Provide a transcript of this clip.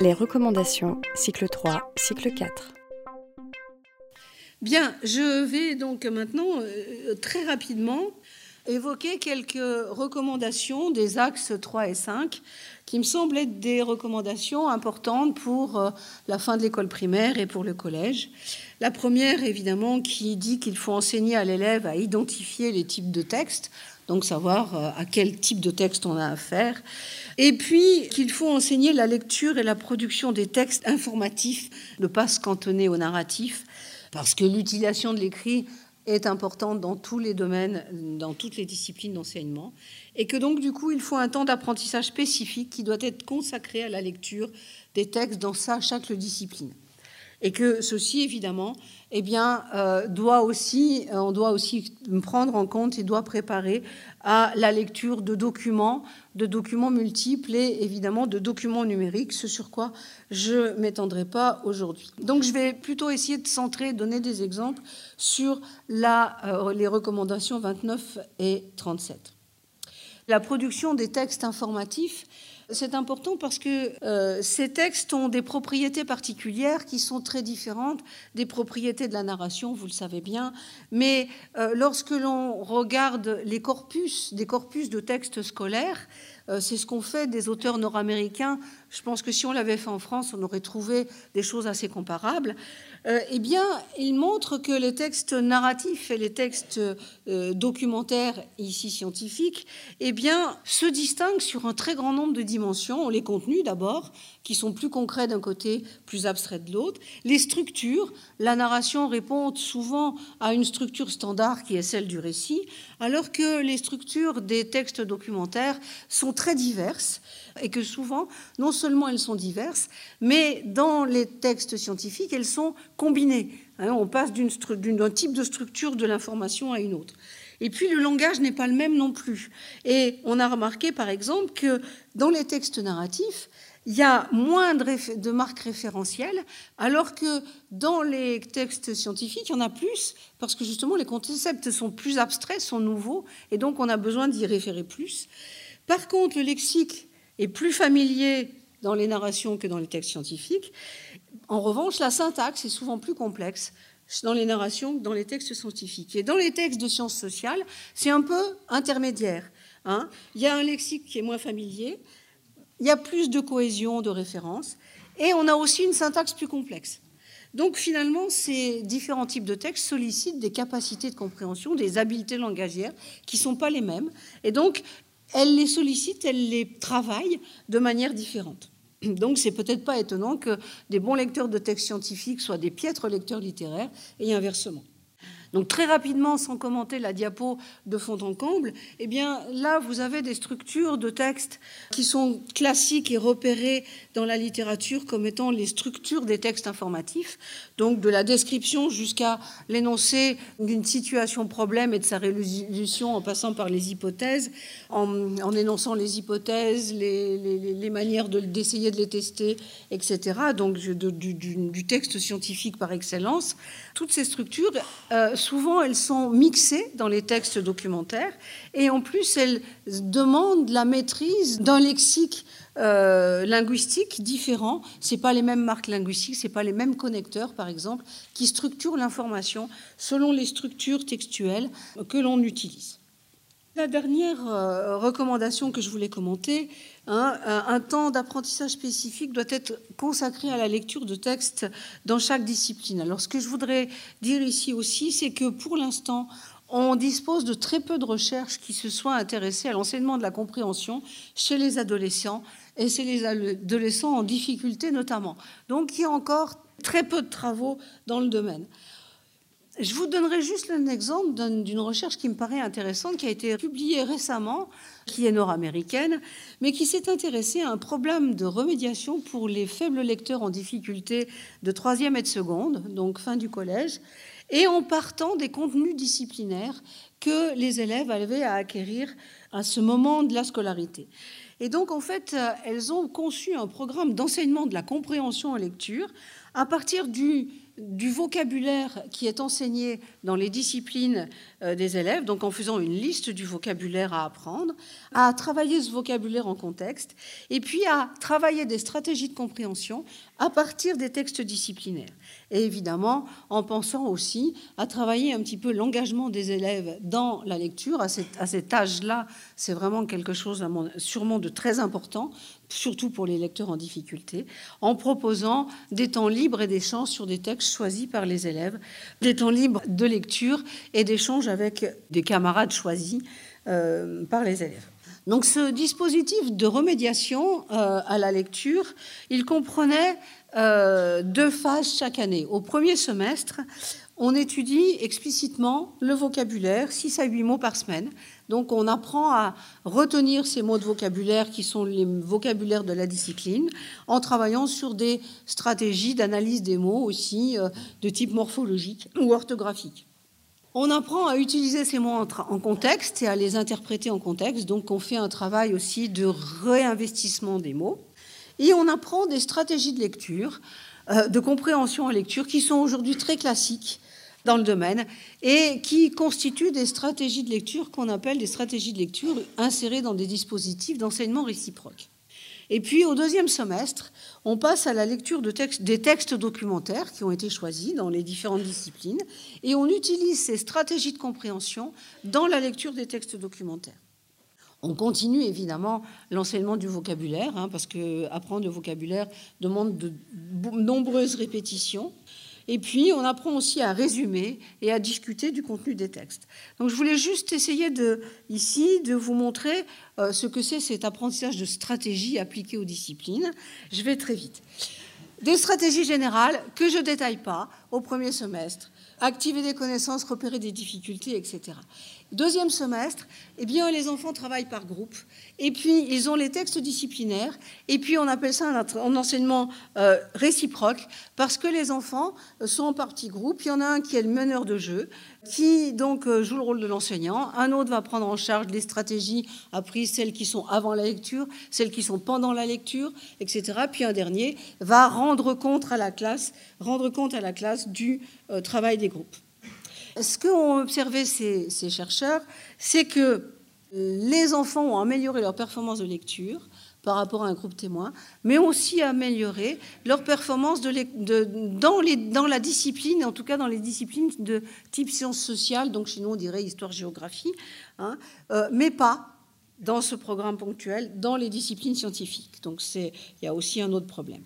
Les recommandations, cycle 3, cycle 4. Bien, je vais donc maintenant euh, très rapidement évoquer quelques recommandations des axes 3 et 5 qui me semblent être des recommandations importantes pour euh, la fin de l'école primaire et pour le collège. La première, évidemment, qui dit qu'il faut enseigner à l'élève à identifier les types de textes, donc savoir euh, à quel type de texte on a affaire. Et puis qu'il faut enseigner la lecture et la production des textes informatifs, ne pas se cantonner au narratif, parce que l'utilisation de l'écrit est importante dans tous les domaines, dans toutes les disciplines d'enseignement, et que donc du coup il faut un temps d'apprentissage spécifique qui doit être consacré à la lecture des textes dans chaque discipline et que ceci, évidemment, eh bien, euh, doit aussi, on doit aussi prendre en compte et doit préparer à la lecture de documents, de documents multiples et évidemment de documents numériques, ce sur quoi je ne m'étendrai pas aujourd'hui. Donc, je vais plutôt essayer de centrer, donner des exemples sur euh, les recommandations 29 et 37. La production des textes informatifs c'est important parce que euh, ces textes ont des propriétés particulières qui sont très différentes des propriétés de la narration, vous le savez bien. Mais euh, lorsque l'on regarde les corpus, des corpus de textes scolaires, euh, c'est ce qu'ont fait des auteurs nord-américains. Je pense que si on l'avait fait en France, on aurait trouvé des choses assez comparables. Euh, eh bien, il montre que les textes narratifs et les textes euh, documentaires, ici scientifiques, eh bien, se distinguent sur un très grand nombre de dimensions. Les contenus d'abord, qui sont plus concrets d'un côté, plus abstraits de l'autre. Les structures, la narration répond souvent à une structure standard qui est celle du récit, alors que les structures des textes documentaires sont très diverses et que souvent, non seulement elles sont diverses, mais dans les textes scientifiques, elles sont combinées. Hein, on passe d'un type de structure de l'information à une autre. Et puis le langage n'est pas le même non plus. Et on a remarqué par exemple que dans les textes narratifs, il y a moins de, marques référentielles, alors que dans les textes scientifiques, il y en a plus, parce que justement les concepts sont plus abstraits, sont nouveaux, et donc on a besoin d'y référer plus. Par contre, le lexique est plus familier dans les narrations que dans les textes scientifiques. En revanche, la syntaxe est souvent plus complexe dans les narrations que dans les textes scientifiques. Et dans les textes de sciences sociales, c'est un peu intermédiaire. Hein. il y a un lexique qui est moins familier, il y a plus de cohésion de références, et on a aussi une syntaxe plus complexe. Donc finalement, ces différents types de textes sollicitent des capacités de compréhension, des habiletés langagières qui ne sont pas les mêmes. Et donc elle les sollicite, elle les travaille de manière différente. Donc, c'est peut-être pas étonnant que des bons lecteurs de textes scientifiques soient des piètres lecteurs littéraires et inversement. Donc très rapidement, sans commenter la diapo de fond en comble, eh bien là, vous avez des structures de textes qui sont classiques et repérées dans la littérature comme étant les structures des textes informatifs, donc de la description jusqu'à l'énoncé d'une situation problème et de sa résolution en passant par les hypothèses, en, énonçant les hypothèses, les, manières d'essayer de, les tester, etc. Donc du, texte scientifique par excellence. Toutes ces structures, euh, souvent, elles sont mixées dans les textes documentaires et en plus, elles demandent la maîtrise d'un lexique euh, linguistiques différents. C'est pas les mêmes marques linguistiques, c'est pas les mêmes connecteurs, par exemple, qui structurent l'information selon les structures textuelles que l'on utilise. La dernière euh, recommandation que je voulais commenter, hein, un temps d'apprentissage spécifique doit être consacré à la lecture de textes dans chaque discipline. Alors ce que je voudrais dire ici aussi, c'est que pour l'instant, on dispose de très peu de recherches qui se soient intéressées à l'enseignement de la compréhension chez les adolescents et chez les adolescents en difficulté notamment. Donc il y a encore très peu de travaux dans le domaine. Je vous donnerai juste un exemple d'une recherche qui me paraît intéressante, qui a été publiée récemment, qui est nord-américaine, mais qui s'est intéressée à un problème de remédiation pour les faibles lecteurs en difficulté de troisième et de seconde, donc fin du collège, et en partant des contenus disciplinaires que les élèves avaient à acquérir à ce moment de la scolarité. Et donc, en fait, euh, elles ont conçu un programme d'enseignement de la compréhension en lecture à partir du du vocabulaire qui est enseigné dans les disciplines euh, des élèves, donc en faisant une liste du vocabulaire à apprendre, à travailler ce vocabulaire en contexte, et puis à travailler des stratégies de compréhension à partir des textes disciplinaires. Et évidemment, en pensant aussi à travailler un petit peu l'engagement des élèves dans la lecture, à cet, âge-là, c'est vraiment quelque chose sûrement de très important, surtout pour les lecteurs en difficulté, en proposant des temps libres et d'échanges sur des textes choisis par les élèves, des temps libres de lecture et d'échanges avec des camarades choisis euh, par les élèves. Donc ce dispositif de remédiation euh, à la lecture, il comprenait euh, deux phases chaque année. Au premier semestre, on étudie explicitement le vocabulaire, 6 à 8 mots par semaine. Donc on apprend à retenir ces mots de vocabulaire qui sont les vocabulaires de la discipline en travaillant sur des stratégies d'analyse des mots aussi euh, de type morphologique ou orthographique. On apprend à utiliser ces mots en contexte et à les interpréter en contexte. Donc on fait un travail aussi de réinvestissement des mots. Et on apprend des stratégies de lecture, euh, de compréhension en lecture qui sont aujourd'hui très classiques dans le domaine et qui constituent des stratégies de lecture qu'on appelle des stratégies de lecture insérées dans des dispositifs d'enseignement réciproque. Et puis au deuxième semestre, on passe à la lecture de des textes documentaires qui ont été choisis dans les différentes disciplines et on utilise ces stratégies de compréhension dans la lecture des textes documentaires. On continue évidemment l'enseignement du vocabulaire, hein, parce que apprendre le vocabulaire demande de nombreuses répétitions. Et puis, on apprend aussi à résumer et à discuter du contenu des textes. Donc, je voulais juste essayer de, ici de vous montrer euh, ce que c'est cet apprentissage de stratégie appliquée aux disciplines. Je vais très vite. Des stratégies générales que je ne détaille pas au premier semestre. Activer des connaissances, repérer des difficultés, etc. Deuxième semestre, eh bien, les enfants travaillent par groupe. Et puis, ils ont les textes disciplinaires. Et puis, on appelle ça un, enseignement euh, réciproque parce que les enfants sont en partie groupe. Il y en a un qui est le meneur de jeu, qui donc euh, joue le rôle de l'enseignant. Un autre va prendre en charge les stratégies apprises, celles qui sont avant la lecture, celles qui sont pendant la lecture, etc. Puis un dernier va rendre compte à la classe, rendre compte à la classe du euh, travail des groupes. Ce qu'ont observé ces, chercheurs, c'est que les enfants ont amélioré leur performance de lecture par rapport à un groupe témoin, mais aussi amélioré leur performance dans, la discipline, en tout cas dans les disciplines de type sciences sociales, donc chez nous on dirait histoire-géographie, hein, euh, mais pas dans ce programme ponctuel dans les disciplines scientifiques. Donc il y a aussi un autre problème.